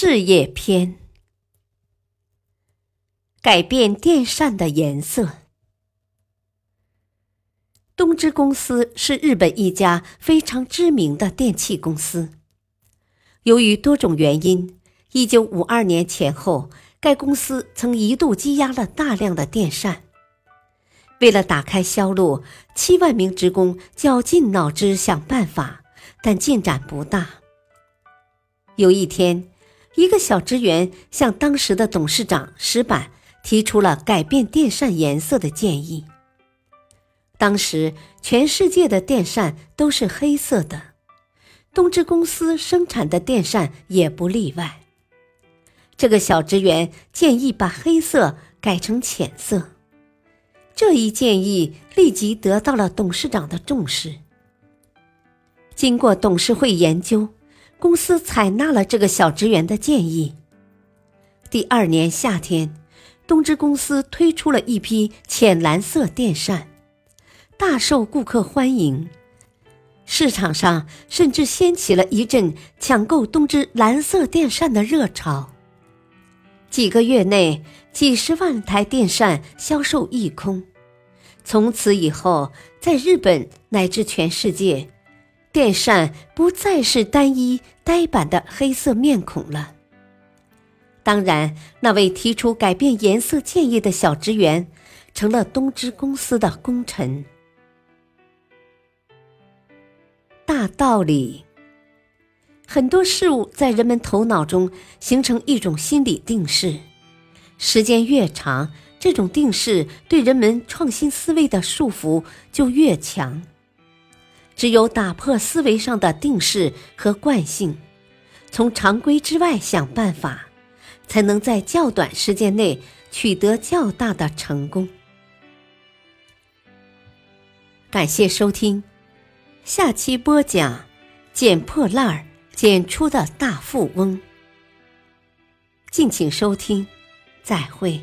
事业篇：改变电扇的颜色。东芝公司是日本一家非常知名的电器公司。由于多种原因，一九五二年前后，该公司曾一度积压了大量的电扇。为了打开销路，七万名职工绞尽脑汁想办法，但进展不大。有一天，一个小职员向当时的董事长石板提出了改变电扇颜色的建议。当时，全世界的电扇都是黑色的，东芝公司生产的电扇也不例外。这个小职员建议把黑色改成浅色。这一建议立即得到了董事长的重视。经过董事会研究，公司采纳了这个小职员的建议。第二年夏天，东芝公司推出了一批浅蓝色电扇，大受顾客欢迎。市场上甚至掀起了一阵抢购东芝蓝色电扇的热潮。几个月内，几十万台电扇销售一空。从此以后，在日本乃至全世界，电扇不再是单一呆板的黑色面孔了。当然，那位提出改变颜色建议的小职员，成了东芝公司的功臣。大道理，很多事物在人们头脑中形成一种心理定势，时间越长。这种定势对人们创新思维的束缚就越强。只有打破思维上的定势和惯性，从常规之外想办法，才能在较短时间内取得较大的成功。感谢收听，下期播讲：捡破烂儿捡出的大富翁。敬请收听，再会。